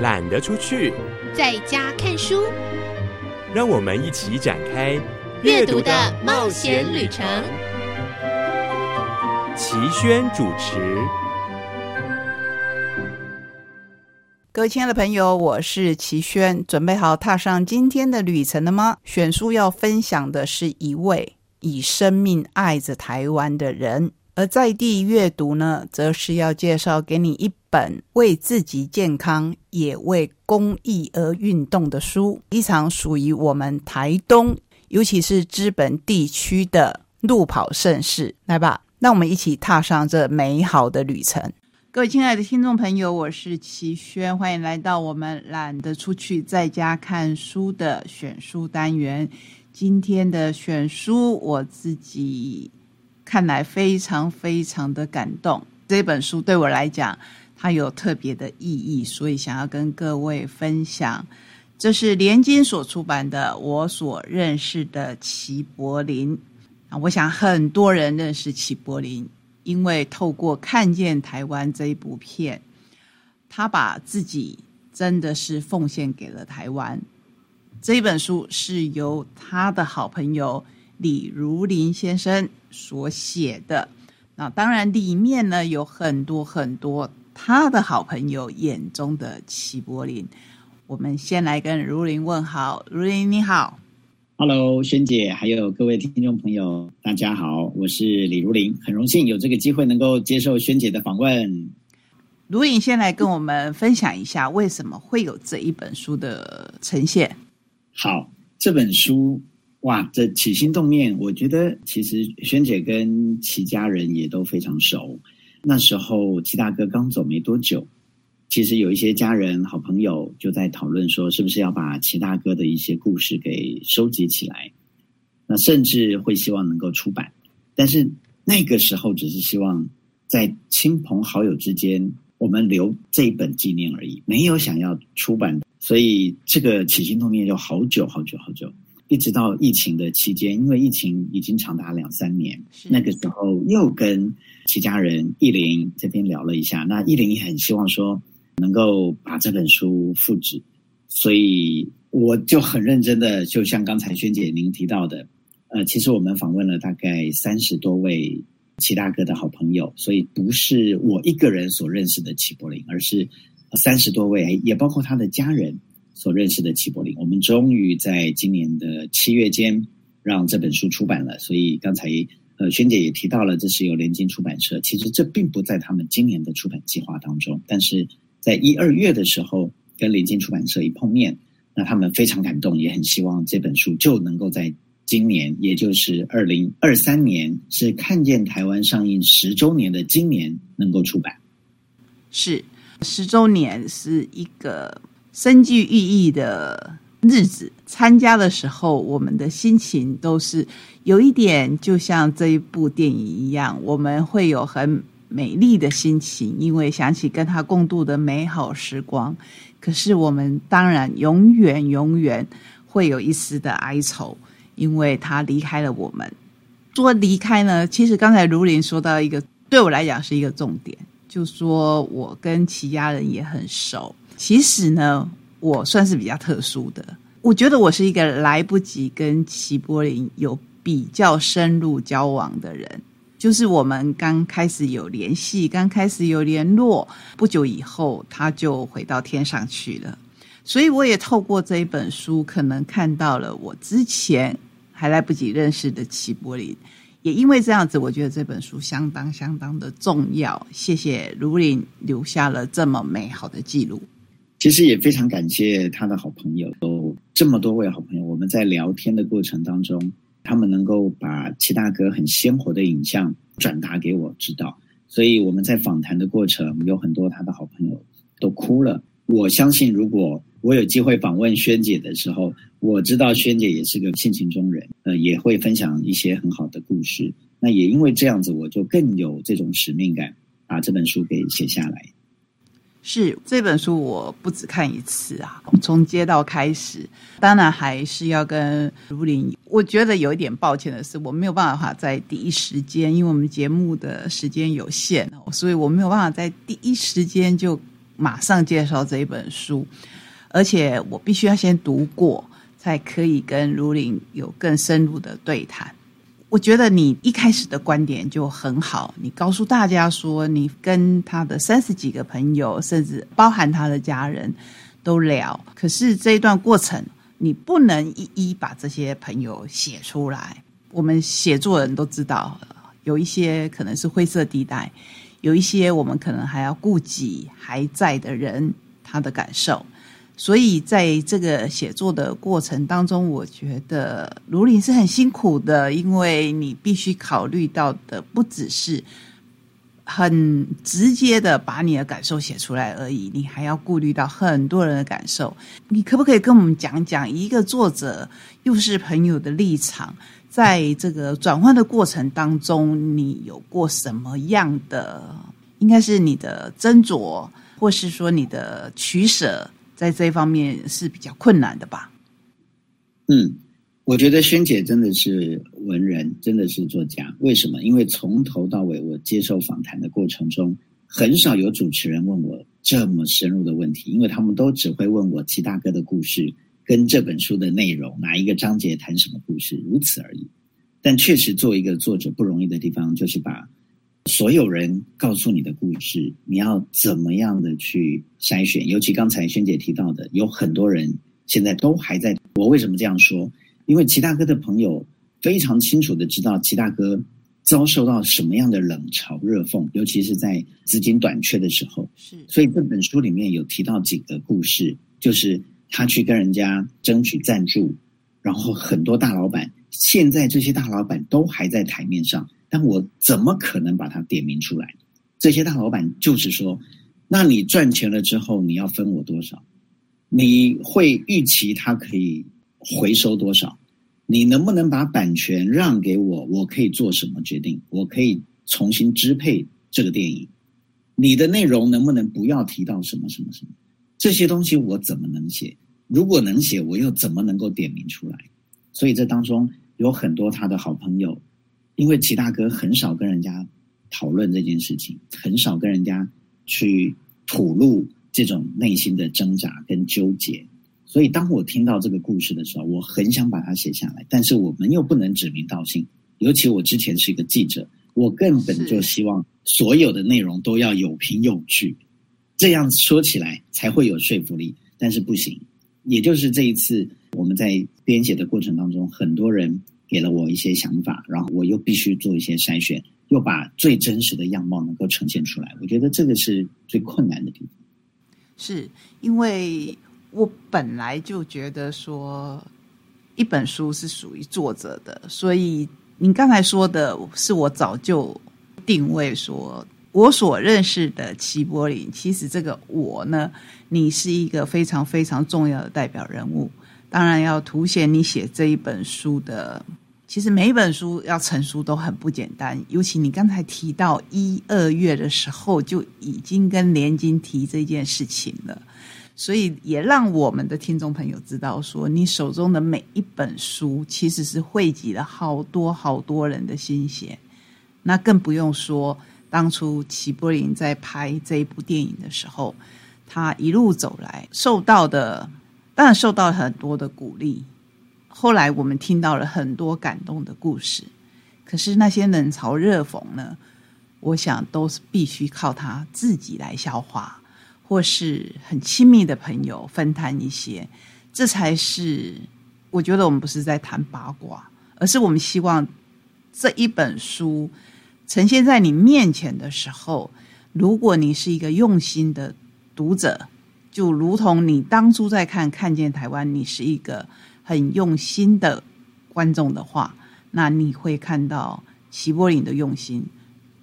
懒得出去，在家看书。让我们一起展开阅读的冒险旅程。齐轩主持。各位亲爱的朋友，我是齐轩，准备好踏上今天的旅程了吗？选书要分享的是一位以生命爱着台湾的人，而在地阅读呢，则是要介绍给你一本为自己健康也为公益而运动的书，一场属于我们台东，尤其是资本地区的路跑盛事。来吧，让我们一起踏上这美好的旅程。各位亲爱的听众朋友，我是齐轩，欢迎来到我们懒得出去，在家看书的选书单元。今天的选书，我自己看来非常非常的感动。这本书对我来讲，它有特别的意义，所以想要跟各位分享。这是联经所出版的《我所认识的齐柏林》啊，我想很多人认识齐柏林。因为透过看见台湾这一部片，他把自己真的是奉献给了台湾。这本书是由他的好朋友李如林先生所写的。那当然里面呢有很多很多他的好朋友眼中的齐柏林。我们先来跟如林问好，如林你好。Hello，萱姐，还有各位听众朋友，大家好，我是李如林，很荣幸有这个机会能够接受萱姐的访问。如林先来跟我们分享一下，为什么会有这一本书的呈现？好，这本书哇，这起心动念，我觉得其实萱姐跟齐家人也都非常熟，那时候齐大哥刚走没多久。其实有一些家人、好朋友就在讨论说，是不是要把齐大哥的一些故事给收集起来？那甚至会希望能够出版。但是那个时候只是希望在亲朋好友之间，我们留这一本纪念而已，没有想要出版。所以这个起心动念就好久好久好久，一直到疫情的期间，因为疫情已经长达两三年，那个时候又跟齐家人意林这边聊了一下，那意林也很希望说。能够把这本书复制，所以我就很认真的，就像刚才萱姐您提到的，呃，其实我们访问了大概三十多位齐大哥的好朋友，所以不是我一个人所认识的齐柏林，而是三十多位，也包括他的家人所认识的齐柏林。我们终于在今年的七月间让这本书出版了。所以刚才呃萱姐也提到了，这是由联经出版社，其实这并不在他们今年的出版计划当中，但是。在一二月的时候，跟联经出版社一碰面，那他们非常感动，也很希望这本书就能够在今年，也就是二零二三年，是看见台湾上映十周年的今年能够出版。是十周年是一个深具寓意的日子。参加的时候，我们的心情都是有一点，就像这一部电影一样，我们会有很。美丽的心情，因为想起跟他共度的美好时光。可是我们当然永远永远会有一丝的哀愁，因为他离开了我们。说离开呢，其实刚才如林说到一个，对我来讲是一个重点，就说我跟齐家人也很熟。其实呢，我算是比较特殊的，我觉得我是一个来不及跟齐柏林有比较深入交往的人。就是我们刚开始有联系，刚开始有联络，不久以后他就回到天上去了。所以我也透过这一本书，可能看到了我之前还来不及认识的齐柏林。也因为这样子，我觉得这本书相当相当的重要。谢谢如林留下了这么美好的记录。其实也非常感谢他的好朋友，有这么多位好朋友，我们在聊天的过程当中。他们能够把齐大哥很鲜活的影像转达给我知道，所以我们在访谈的过程有很多他的好朋友都哭了。我相信，如果我有机会访问萱姐的时候，我知道萱姐也是个性情中人，呃，也会分享一些很好的故事。那也因为这样子，我就更有这种使命感，把这本书给写下来。是这本书，我不只看一次啊，从接到开始，当然还是要跟如林。我觉得有一点抱歉的是，我没有办法在第一时间，因为我们节目的时间有限，所以我没有办法在第一时间就马上介绍这一本书，而且我必须要先读过，才可以跟卢林有更深入的对谈。我觉得你一开始的观点就很好，你告诉大家说，你跟他的三十几个朋友，甚至包含他的家人都聊。可是这一段过程，你不能一一把这些朋友写出来。我们写作人都知道，有一些可能是灰色地带，有一些我们可能还要顾及还在的人他的感受。所以在这个写作的过程当中，我觉得卢林是很辛苦的，因为你必须考虑到的不只是很直接的把你的感受写出来而已，你还要顾虑到很多人的感受。你可不可以跟我们讲讲，一个作者又是朋友的立场，在这个转换的过程当中，你有过什么样的？应该是你的斟酌，或是说你的取舍。在这方面是比较困难的吧？嗯，我觉得萱姐真的是文人，真的是作家。为什么？因为从头到尾，我接受访谈的过程中，很少有主持人问我这么深入的问题，因为他们都只会问我齐大哥的故事跟这本书的内容，哪一个章节谈什么故事，如此而已。但确实，做一个作者不容易的地方，就是把。所有人告诉你的故事，你要怎么样的去筛选？尤其刚才萱姐提到的，有很多人现在都还在。我为什么这样说？因为齐大哥的朋友非常清楚的知道齐大哥遭受到什么样的冷嘲热讽，尤其是在资金短缺的时候。是，所以这本书里面有提到几个故事，就是他去跟人家争取赞助，然后很多大老板，现在这些大老板都还在台面上。但我怎么可能把它点名出来？这些大老板就是说，那你赚钱了之后，你要分我多少？你会预期他可以回收多少？你能不能把版权让给我？我可以做什么决定？我可以重新支配这个电影？你的内容能不能不要提到什么什么什么？这些东西我怎么能写？如果能写，我又怎么能够点名出来？所以这当中有很多他的好朋友。因为齐大哥很少跟人家讨论这件事情，很少跟人家去吐露这种内心的挣扎跟纠结，所以当我听到这个故事的时候，我很想把它写下来，但是我们又不能指名道姓，尤其我之前是一个记者，我根本就希望所有的内容都要有凭有据，这样说起来才会有说服力，但是不行。也就是这一次我们在编写的过程当中，很多人。给了我一些想法，然后我又必须做一些筛选，又把最真实的样貌能够呈现出来。我觉得这个是最困难的地方。是因为我本来就觉得说，一本书是属于作者的，所以您刚才说的是我早就定位说，我所认识的齐柏林，其实这个我呢，你是一个非常非常重要的代表人物。当然要凸显你写这一本书的，其实每一本书要成书都很不简单。尤其你刚才提到一二月的时候就已经跟连金提这件事情了，所以也让我们的听众朋友知道，说你手中的每一本书其实是汇集了好多好多人的心血。那更不用说当初齐柏林在拍这一部电影的时候，他一路走来受到的。当然受到很多的鼓励，后来我们听到了很多感动的故事。可是那些冷嘲热讽呢？我想都是必须靠他自己来消化，或是很亲密的朋友分摊一些。这才是我觉得我们不是在谈八卦，而是我们希望这一本书呈现在你面前的时候，如果你是一个用心的读者。就如同你当初在看《看见台湾》，你是一个很用心的观众的话，那你会看到齐柏林的用心。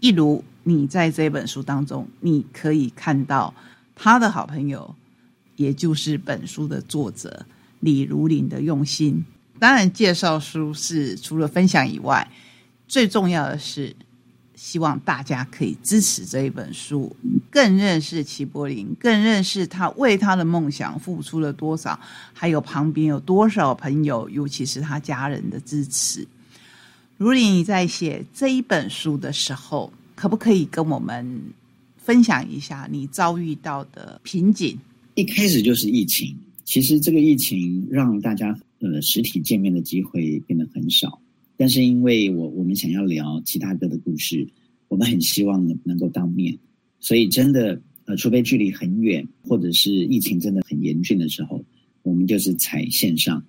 一如你在这本书当中，你可以看到他的好朋友，也就是本书的作者李如林的用心。当然，介绍书是除了分享以外，最重要的是。希望大家可以支持这一本书，更认识齐柏林，更认识他为他的梦想付出了多少，还有旁边有多少朋友，尤其是他家人的支持。如林，你在写这一本书的时候，可不可以跟我们分享一下你遭遇到的瓶颈。一开始就是疫情，其实这个疫情让大家呃实体见面的机会变得很少。但是因为我我们想要聊齐大哥的故事，我们很希望能够当面，所以真的呃，除非距离很远，或者是疫情真的很严峻的时候，我们就是采线上。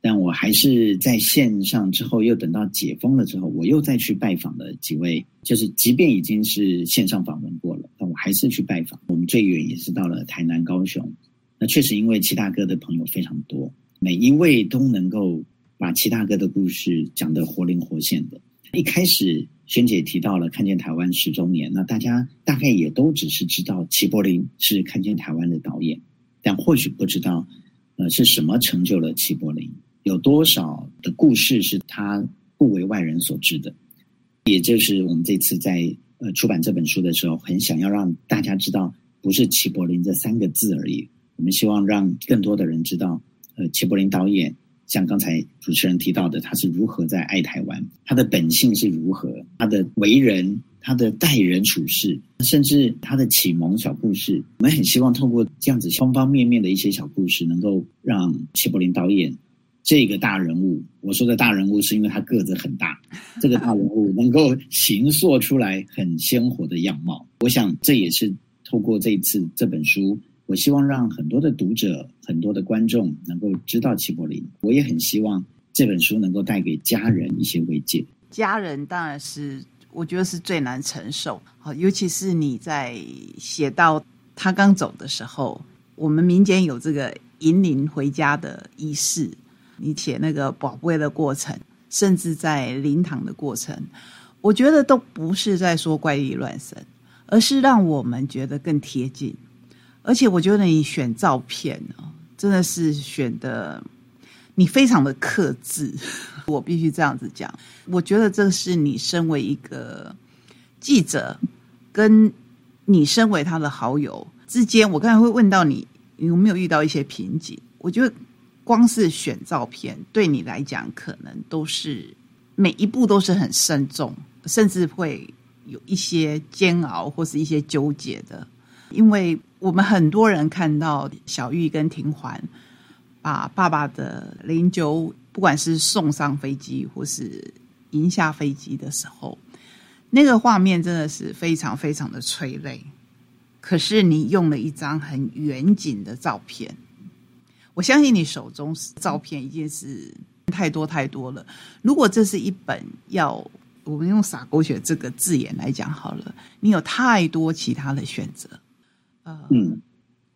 但我还是在线上之后，又等到解封了之后，我又再去拜访了几位，就是即便已经是线上访问过了，但我还是去拜访。我们最远也是到了台南、高雄。那确实因为齐大哥的朋友非常多，每一位都能够把齐大哥的故事讲得活灵活现的。一开始萱姐提到了看见台湾十周年，那大家大概也都只是知道齐柏林是看见台湾的导演，但或许不知道，呃，是什么成就了齐柏林。有多少的故事是他不为外人所知的？也就是我们这次在呃出版这本书的时候，很想要让大家知道，不是齐柏林这三个字而已。我们希望让更多的人知道，呃，齐柏林导演像刚才主持人提到的，他是如何在爱台湾，他的本性是如何，他的为人，他的待人处事，甚至他的启蒙小故事。我们很希望透过这样子方方面面的一些小故事，能够让谢柏林导演。这个大人物，我说的大人物是因为他个子很大，这个大人物能够形塑出来很鲜活的样貌。我想这也是透过这一次这本书，我希望让很多的读者、很多的观众能够知道齐柏林。我也很希望这本书能够带给家人一些慰藉。家人当然是我觉得是最难承受，好，尤其是你在写到他刚走的时候，我们民间有这个引领回家的仪式。你写那个宝贝的过程，甚至在灵堂的过程，我觉得都不是在说怪力乱神，而是让我们觉得更贴近。而且我觉得你选照片呢，真的是选的你非常的克制，我必须这样子讲。我觉得这是你身为一个记者，跟你身为他的好友之间，我刚才会问到你有没有遇到一些瓶颈，我觉得。光是选照片，对你来讲，可能都是每一步都是很慎重，甚至会有一些煎熬或是一些纠结的。因为我们很多人看到小玉跟庭环把爸爸的灵柩，不管是送上飞机或是迎下飞机的时候，那个画面真的是非常非常的催泪。可是你用了一张很远景的照片。我相信你手中照片已经是太多太多了。如果这是一本要我们用“撒狗血”这个字眼来讲好了，你有太多其他的选择。呃，嗯，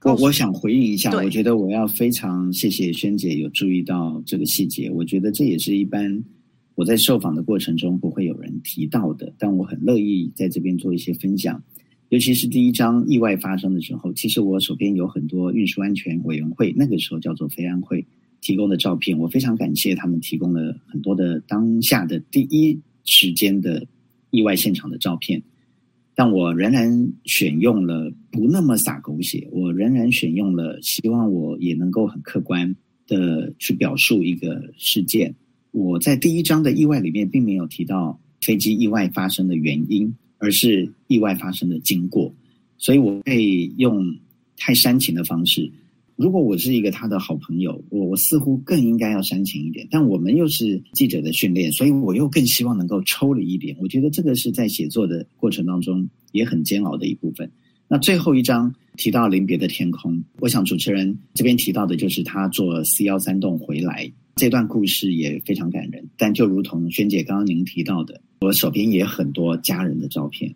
我我想回应一下，我觉得我要非常谢谢萱姐有注意到这个细节。我觉得这也是一般我在受访的过程中不会有人提到的，但我很乐意在这边做一些分享。尤其是第一章意外发生的时候，其实我手边有很多运输安全委员会，那个时候叫做飞安会提供的照片，我非常感谢他们提供了很多的当下的第一时间的意外现场的照片。但我仍然选用了不那么洒狗血，我仍然选用了希望我也能够很客观的去表述一个事件。我在第一章的意外里面并没有提到飞机意外发生的原因。而是意外发生的经过，所以我会用太煽情的方式。如果我是一个他的好朋友，我我似乎更应该要煽情一点。但我们又是记者的训练，所以我又更希望能够抽离一点。我觉得这个是在写作的过程当中也很煎熬的一部分。那最后一章提到临别的天空，我想主持人这边提到的就是他坐 C 幺三洞回来这段故事也非常感人。但就如同萱姐刚刚您提到的。我手边也很多家人的照片，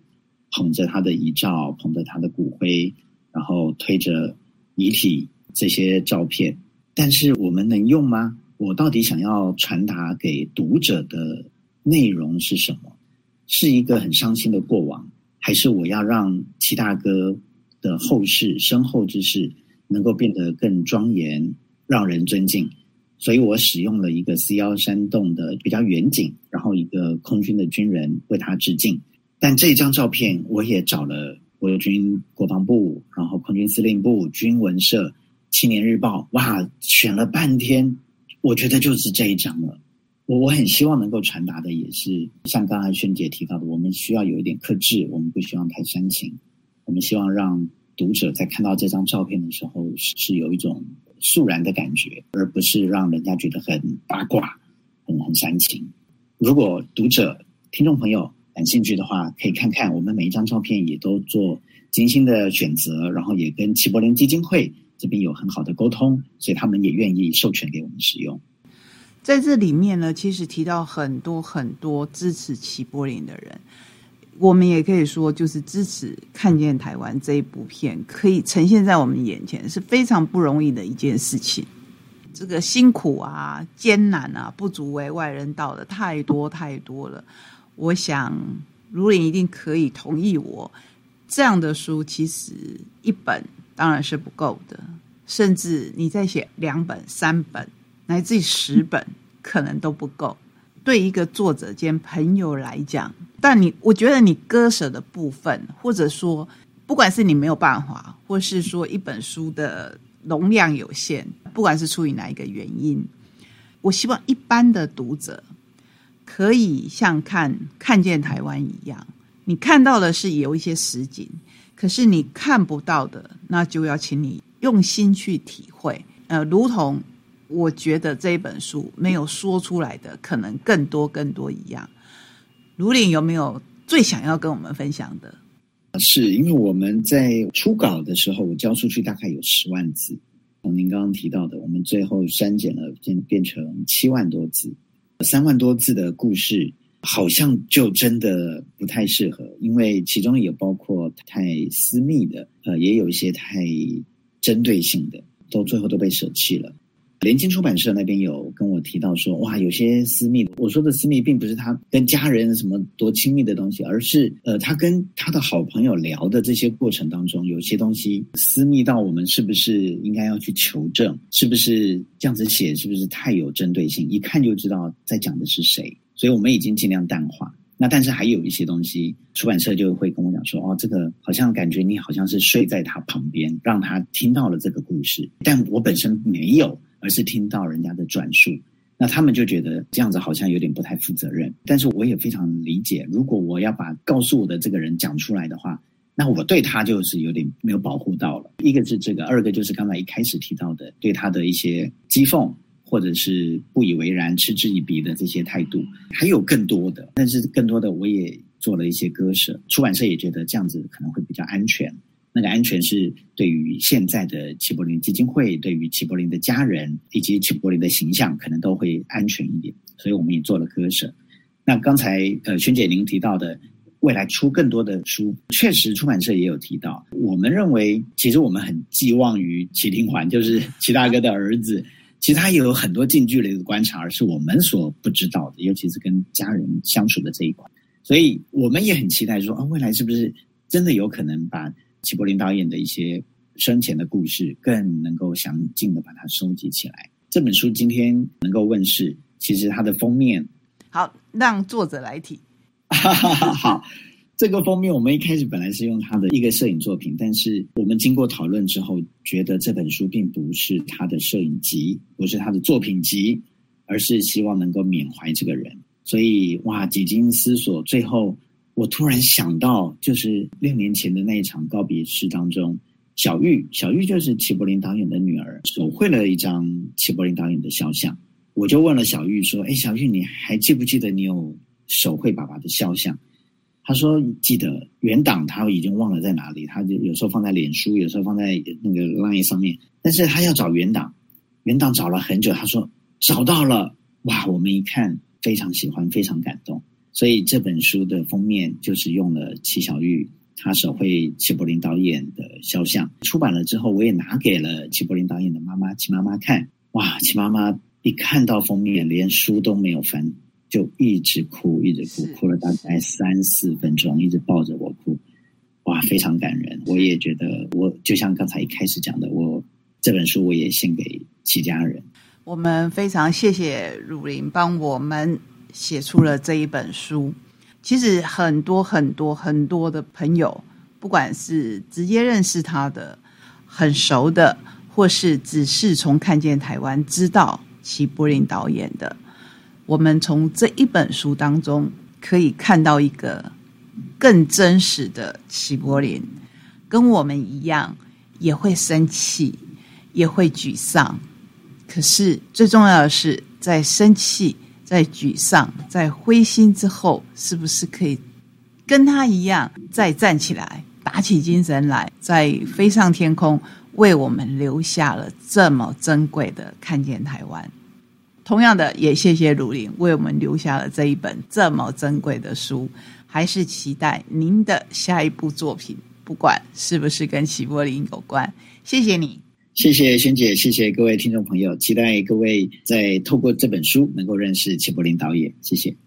捧着他的遗照，捧着他的骨灰，然后推着遗体这些照片。但是我们能用吗？我到底想要传达给读者的内容是什么？是一个很伤心的过往，还是我要让齐大哥的后世、身后之事能够变得更庄严，让人尊敬？所以我使用了一个 C 幺山洞的比较远景，然后一个空军的军人为他致敬。但这张照片我也找了国军国防部，然后空军司令部、军文社、青年日报，哇，选了半天，我觉得就是这一张了。我我很希望能够传达的也是像刚才萱姐提到的，我们需要有一点克制，我们不希望太煽情。我们希望让读者在看到这张照片的时候是是有一种肃然的感觉，而不是让人家觉得很八卦、很很煽情。如果读者、听众朋友感兴趣的话，可以看看我们每一张照片也都做精心的选择，然后也跟齐柏林基金会这边有很好的沟通，所以他们也愿意授权给我们使用。在这里面呢，其实提到很多很多支持齐柏林的人，我们也可以说，就是支持看见台湾这一部片可以呈现在我们眼前，是非常不容易的一件事情。这个辛苦啊、艰难啊，不足为外人道的太多太多了。我想，如林一定可以同意我，这样的书其实一本当然是不够的，甚至你再写两本、三本。乃至十本可能都不够，对一个作者兼朋友来讲。但你，我觉得你割舍的部分，或者说，不管是你没有办法，或是说一本书的容量有限，不管是出于哪一个原因，我希望一般的读者可以像看看见台湾一样，你看到的是有一些实景，可是你看不到的，那就要请你用心去体会。呃，如同。我觉得这一本书没有说出来的可能更多更多一样。卢岭有没有最想要跟我们分享的？是因为我们在初稿的时候，我交出去大概有十万字。从您刚刚提到的，我们最后删减了，变变成七万多字，三万多字的故事，好像就真的不太适合，因为其中也包括太私密的，呃，也有一些太针对性的，都最后都被舍弃了。联经出版社那边有跟我提到说，哇，有些私密。我说的私密，并不是他跟家人什么多亲密的东西，而是呃，他跟他的好朋友聊的这些过程当中，有些东西私密到我们是不是应该要去求证？是不是这样子写，是不是太有针对性？一看就知道在讲的是谁。所以我们已经尽量淡化。那但是还有一些东西，出版社就会跟我讲说，哦，这个好像感觉你好像是睡在他旁边，让他听到了这个故事，但我本身没有。而是听到人家的转述，那他们就觉得这样子好像有点不太负责任。但是我也非常理解，如果我要把告诉我的这个人讲出来的话，那我对他就是有点没有保护到了。一个是这个，二个就是刚才一开始提到的，对他的一些讥讽或者是不以为然、嗤之以鼻的这些态度，还有更多的。但是更多的我也做了一些割舍，出版社也觉得这样子可能会比较安全。那个安全是对于现在的齐柏林基金会，对于齐柏林的家人以及齐柏林的形象，可能都会安全一点，所以我们也做了割舍。那刚才呃，萱姐您提到的未来出更多的书，确实出版社也有提到。我们认为，其实我们很寄望于齐廷环，就是 齐大哥的儿子，其实他也有很多近距离的观察，而是我们所不知道的，尤其是跟家人相处的这一块。所以我们也很期待说啊，未来是不是真的有可能把。齐柏林导演的一些生前的故事，更能够详尽的把它收集起来。这本书今天能够问世，其实它的封面 好，让作者来提。好，这个封面我们一开始本来是用他的一个摄影作品，但是我们经过讨论之后，觉得这本书并不是他的摄影集，不是他的作品集，而是希望能够缅怀这个人。所以哇，几经思索，最后。我突然想到，就是六年前的那一场告别式当中，小玉，小玉就是齐柏林导演的女儿，手绘了一张齐柏林导演的肖像。我就问了小玉说：“哎，小玉，你还记不记得你有手绘爸爸的肖像？”他说：“记得，原档他已经忘了在哪里，他就有时候放在脸书，有时候放在那个 Line 上面，但是他要找原档，原档找了很久，他说找到了，哇！我们一看，非常喜欢，非常感动。”所以这本书的封面就是用了齐小玉他手绘齐柏林导演的肖像。出版了之后，我也拿给了齐柏林导演的妈妈齐妈妈看。哇，齐妈妈一看到封面，连书都没有翻，就一直哭，一直哭，哭了大概三四分钟，一直抱着我哭。哇，非常感人。我也觉得，我就像刚才一开始讲的，我这本书我也献给齐家人。我们非常谢谢汝林帮我们。写出了这一本书，其实很多很多很多的朋友，不管是直接认识他的、很熟的，或是只是从看见台湾知道齐柏林导演的，我们从这一本书当中可以看到一个更真实的齐柏林。跟我们一样，也会生气，也会沮丧。可是最重要的是，在生气、在沮丧、在灰心之后，是不是可以跟他一样再站起来，打起精神来，再飞上天空，为我们留下了这么珍贵的看见台湾？同样的，也谢谢鲁林为我们留下了这一本这么珍贵的书。还是期待您的下一部作品，不管是不是跟齐柏林有关。谢谢你，谢谢萱姐，谢谢各位听众朋友，期待各位在透过这本书能够认识齐柏林导演。谢谢。